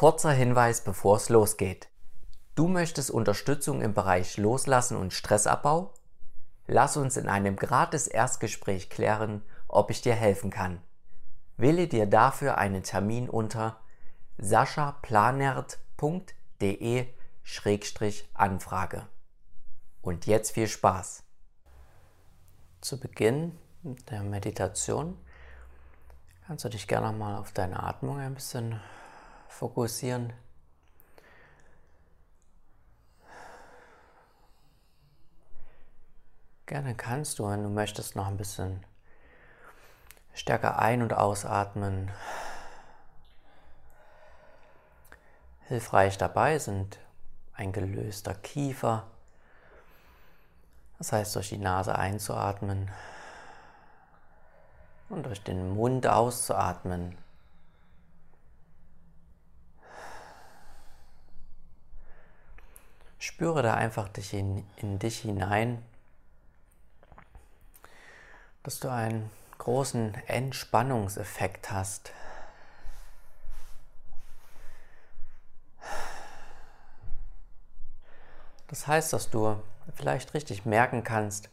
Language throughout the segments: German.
Kurzer Hinweis, bevor es losgeht. Du möchtest Unterstützung im Bereich Loslassen und Stressabbau? Lass uns in einem gratis Erstgespräch klären, ob ich dir helfen kann. Wähle dir dafür einen Termin unter saschaplanert.de-anfrage. Und jetzt viel Spaß! Zu Beginn der Meditation kannst du dich gerne mal auf deine Atmung ein bisschen fokussieren. Gerne kannst du, wenn du möchtest, noch ein bisschen stärker ein- und ausatmen. Hilfreich dabei sind ein gelöster Kiefer, das heißt durch die Nase einzuatmen und durch den Mund auszuatmen. Spüre da einfach dich in, in dich hinein, dass du einen großen Entspannungseffekt hast. Das heißt, dass du vielleicht richtig merken kannst,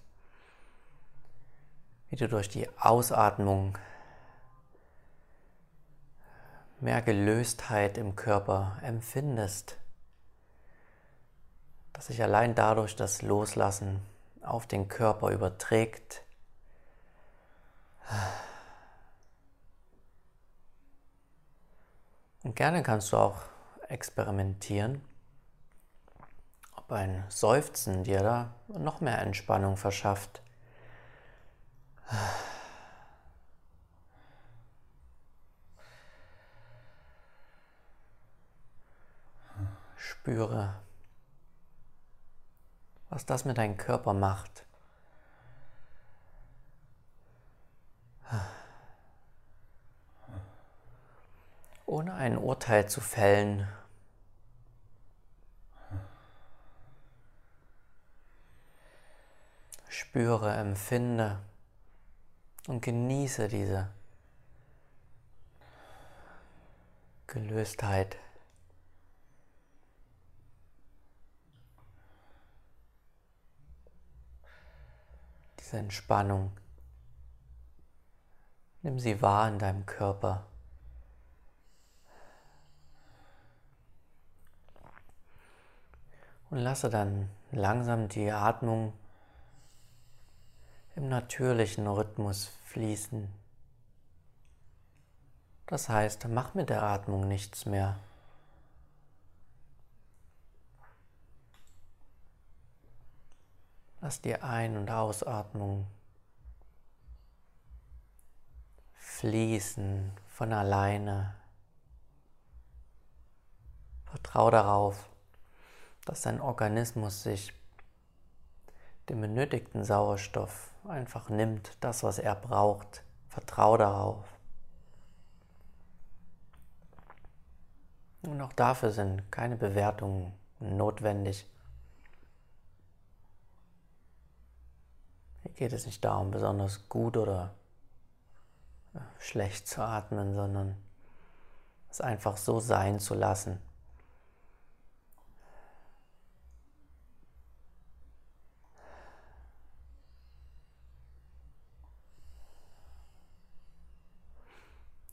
wie du durch die Ausatmung mehr Gelöstheit im Körper empfindest, dass sich allein dadurch das Loslassen auf den Körper überträgt. Und gerne kannst du auch experimentieren, ob ein Seufzen dir da noch mehr Entspannung verschafft. Spüre, was das mit deinem Körper macht. Ohne ein Urteil zu fällen, spüre, empfinde und genieße diese Gelöstheit. Diese Entspannung. Nimm sie wahr in deinem Körper. Und lasse dann langsam die Atmung im natürlichen Rhythmus fließen. Das heißt, mach mit der Atmung nichts mehr. Lass die Ein- und Ausatmung fließen von alleine. Vertrau darauf, dass dein Organismus sich den benötigten Sauerstoff einfach nimmt, das, was er braucht. Vertrau darauf. Und auch dafür sind keine Bewertungen notwendig. Geht es nicht darum, besonders gut oder schlecht zu atmen, sondern es einfach so sein zu lassen.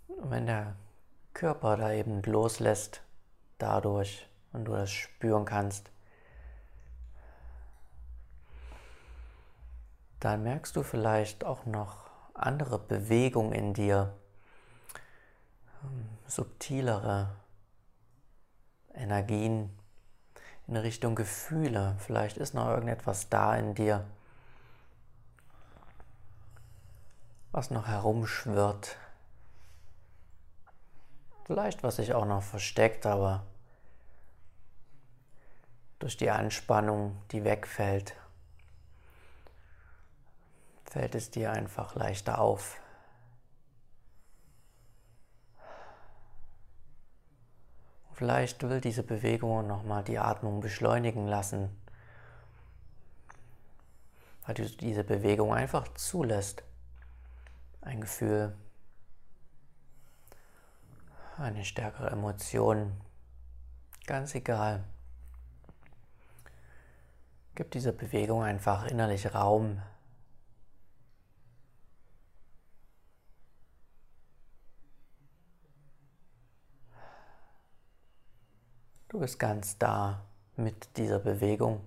Und wenn der Körper da eben loslässt, dadurch und du das spüren kannst, dann merkst du vielleicht auch noch andere Bewegungen in dir, ähm, subtilere Energien in Richtung Gefühle. Vielleicht ist noch irgendetwas da in dir, was noch herumschwirrt, Vielleicht was sich auch noch versteckt, aber durch die Anspannung, die wegfällt, fällt es dir einfach leichter auf. Vielleicht will diese Bewegung nochmal die Atmung beschleunigen lassen, weil du diese Bewegung einfach zulässt. Ein Gefühl eine stärkere Emotion Ganz egal. Gib dieser Bewegung einfach innerlich Raum. Du bist ganz da mit dieser Bewegung.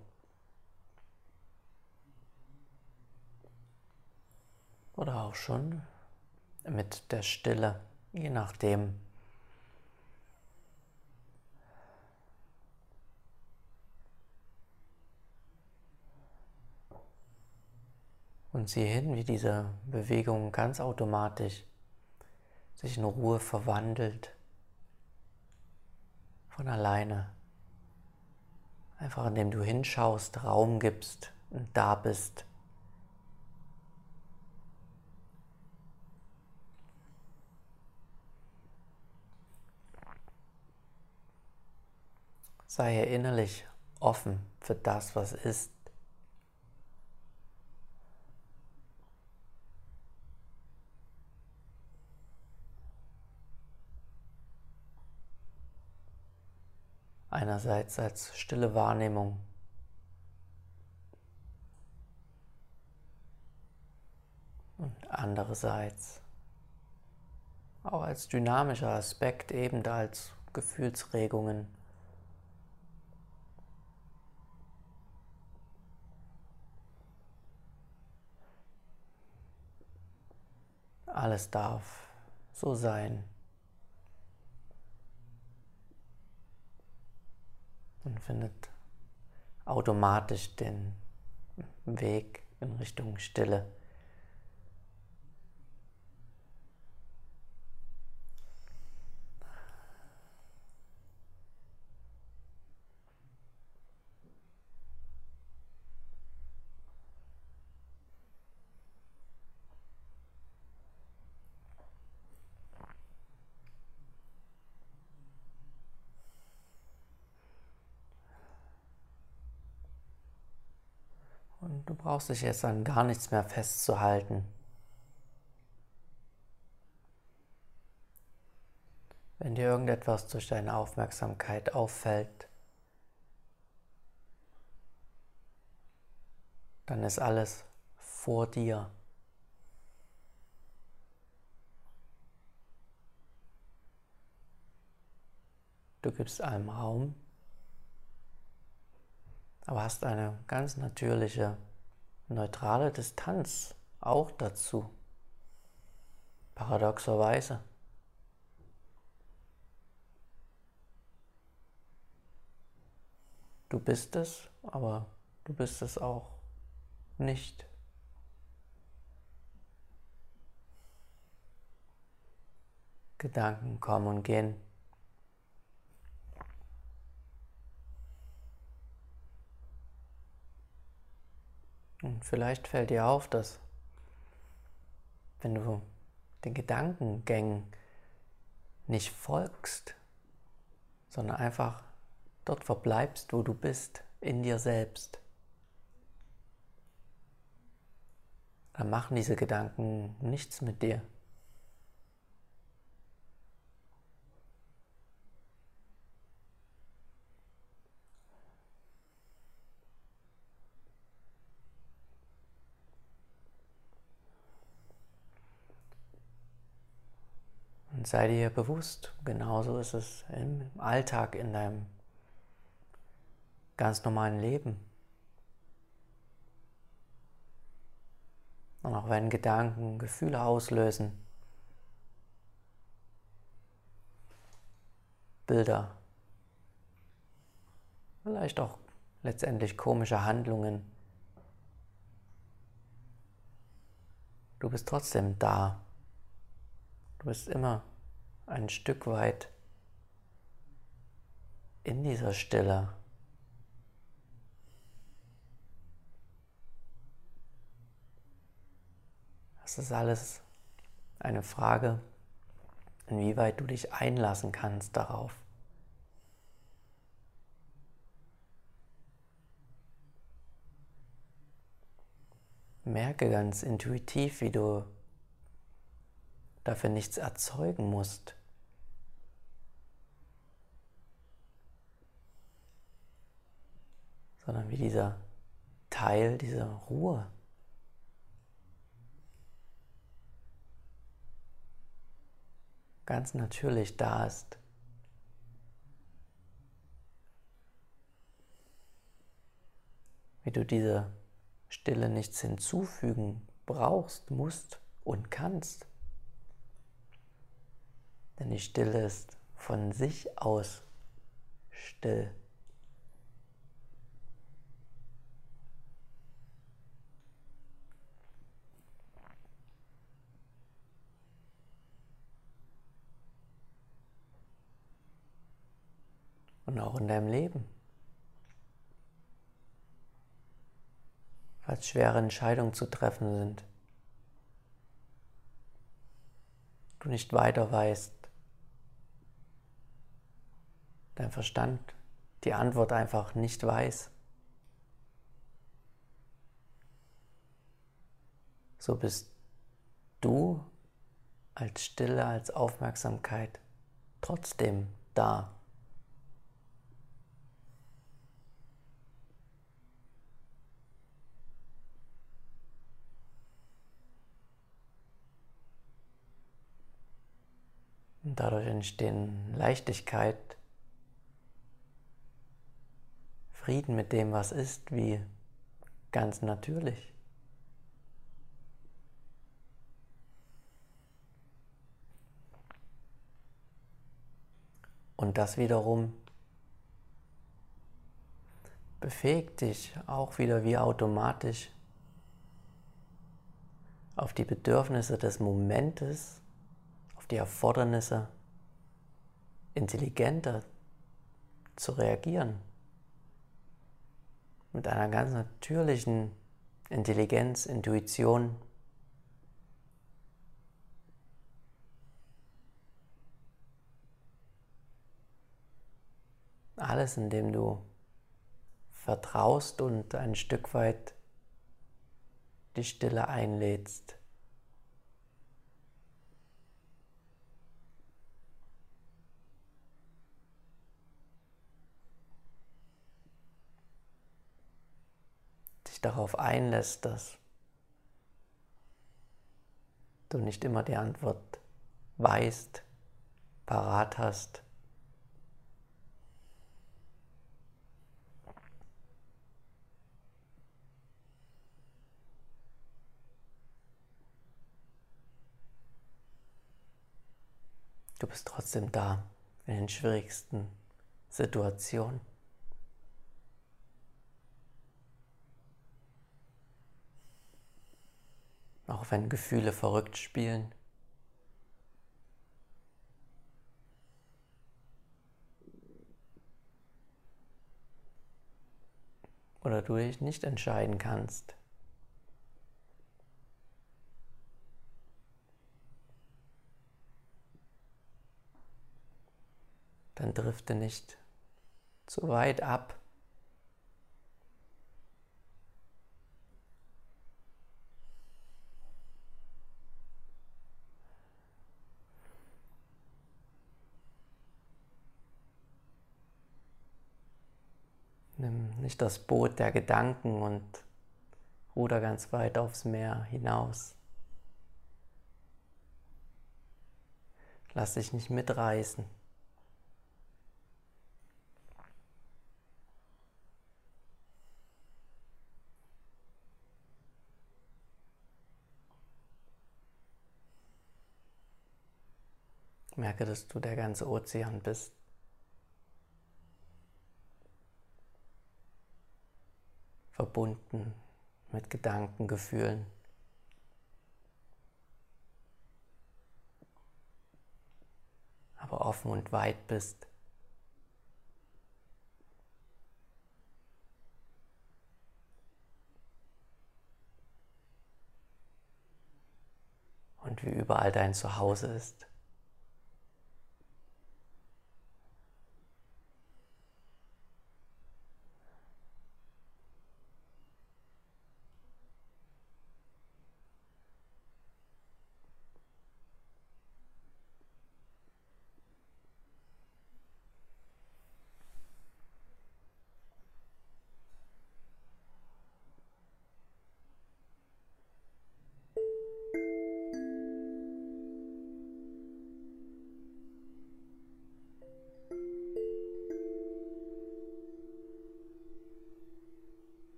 Oder auch schon mit der Stille, je nachdem. Und sieh hin, wie diese Bewegung ganz automatisch sich in Ruhe verwandelt. Von alleine. Einfach indem du hinschaust, Raum gibst und da bist. Sei innerlich offen für das, was ist. Einerseits als stille Wahrnehmung und andererseits auch als dynamischer Aspekt, eben als Gefühlsregungen. Alles darf so sein. Und findet automatisch den Weg in Richtung Stille. Und du brauchst dich jetzt an gar nichts mehr festzuhalten. Wenn dir irgendetwas durch deine Aufmerksamkeit auffällt, dann ist alles vor dir. Du gibst allem Raum aber hast eine ganz natürliche, neutrale Distanz auch dazu. Paradoxerweise. Du bist es, aber du bist es auch nicht. Gedanken kommen und gehen. Und vielleicht fällt dir auf, dass wenn du den Gedankengängen nicht folgst, sondern einfach dort verbleibst, wo du bist, in dir selbst, dann machen diese Gedanken nichts mit dir. Sei dir bewusst, genauso ist es im Alltag, in deinem ganz normalen Leben. Und auch wenn Gedanken Gefühle auslösen, Bilder, vielleicht auch letztendlich komische Handlungen, du bist trotzdem da. Du bist immer ein Stück weit in dieser Stille. Das ist alles eine Frage, inwieweit du dich einlassen kannst darauf. Merke ganz intuitiv, wie du dafür nichts erzeugen musst. sondern wie dieser Teil dieser Ruhe. ganz natürlich da ist. Wie du diese Stille nichts hinzufügen brauchst, musst und kannst. Denn die Stille ist von sich aus still. und auch in deinem Leben. Falls schwere Entscheidungen zu treffen sind, du nicht weiter weißt, dein Verstand die Antwort einfach nicht weiß, so bist du als Stille, als Aufmerksamkeit trotzdem da. Und dadurch entstehen Leichtigkeit, Frieden mit dem, was ist, wie ganz natürlich. Und das wiederum befähigt dich auch wieder wie automatisch auf die Bedürfnisse des Momentes die Erfordernisse intelligenter zu reagieren. Mit einer ganz natürlichen Intelligenz, Intuition. Alles, indem du vertraust und ein Stück weit die Stille einlädst. Dich darauf einlässt, dass du nicht immer die Antwort weißt, parat hast. Du bist trotzdem da in den schwierigsten Situationen. Auch wenn Gefühle verrückt spielen. Oder du dich nicht entscheiden kannst. Dann drifte nicht zu weit ab. Nicht das Boot der Gedanken und ruder ganz weit aufs Meer hinaus. Lass dich nicht mitreißen. Merke, dass du der ganze Ozean bist. Verbunden mit Gedanken, Gefühlen. Aber offen und weit bist. Und wie überall dein Zuhause ist.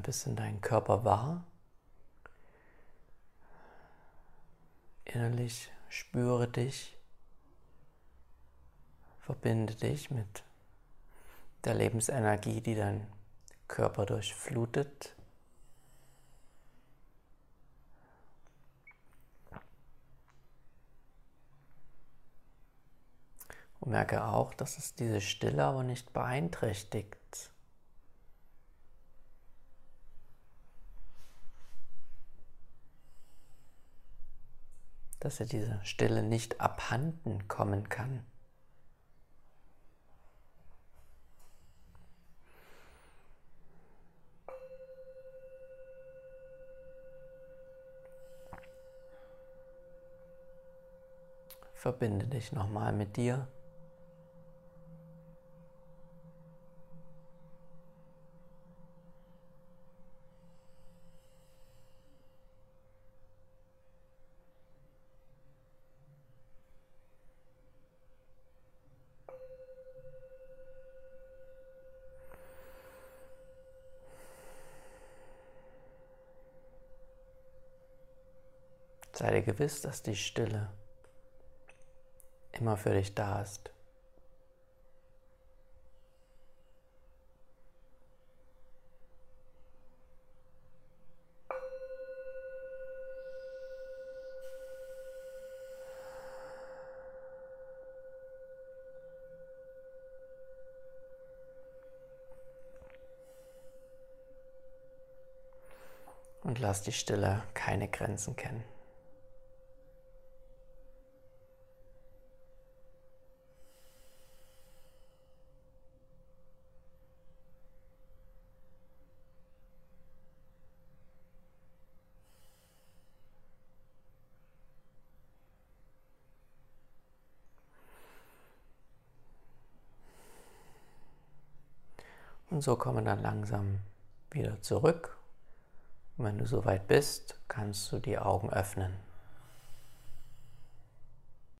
Ein bisschen deinen Körper wahr. Innerlich spüre dich, verbinde dich mit der Lebensenergie, die dein Körper durchflutet. Und merke auch, dass es diese Stille aber nicht beeinträchtigt. Dass er diese Stille nicht abhanden kommen kann. Verbinde dich nochmal mit dir. Sei dir gewiss, dass die Stille immer für dich da ist. Und lass die Stille keine Grenzen kennen. Und so kommen dann langsam wieder zurück. Und wenn du soweit bist, kannst du die Augen öffnen.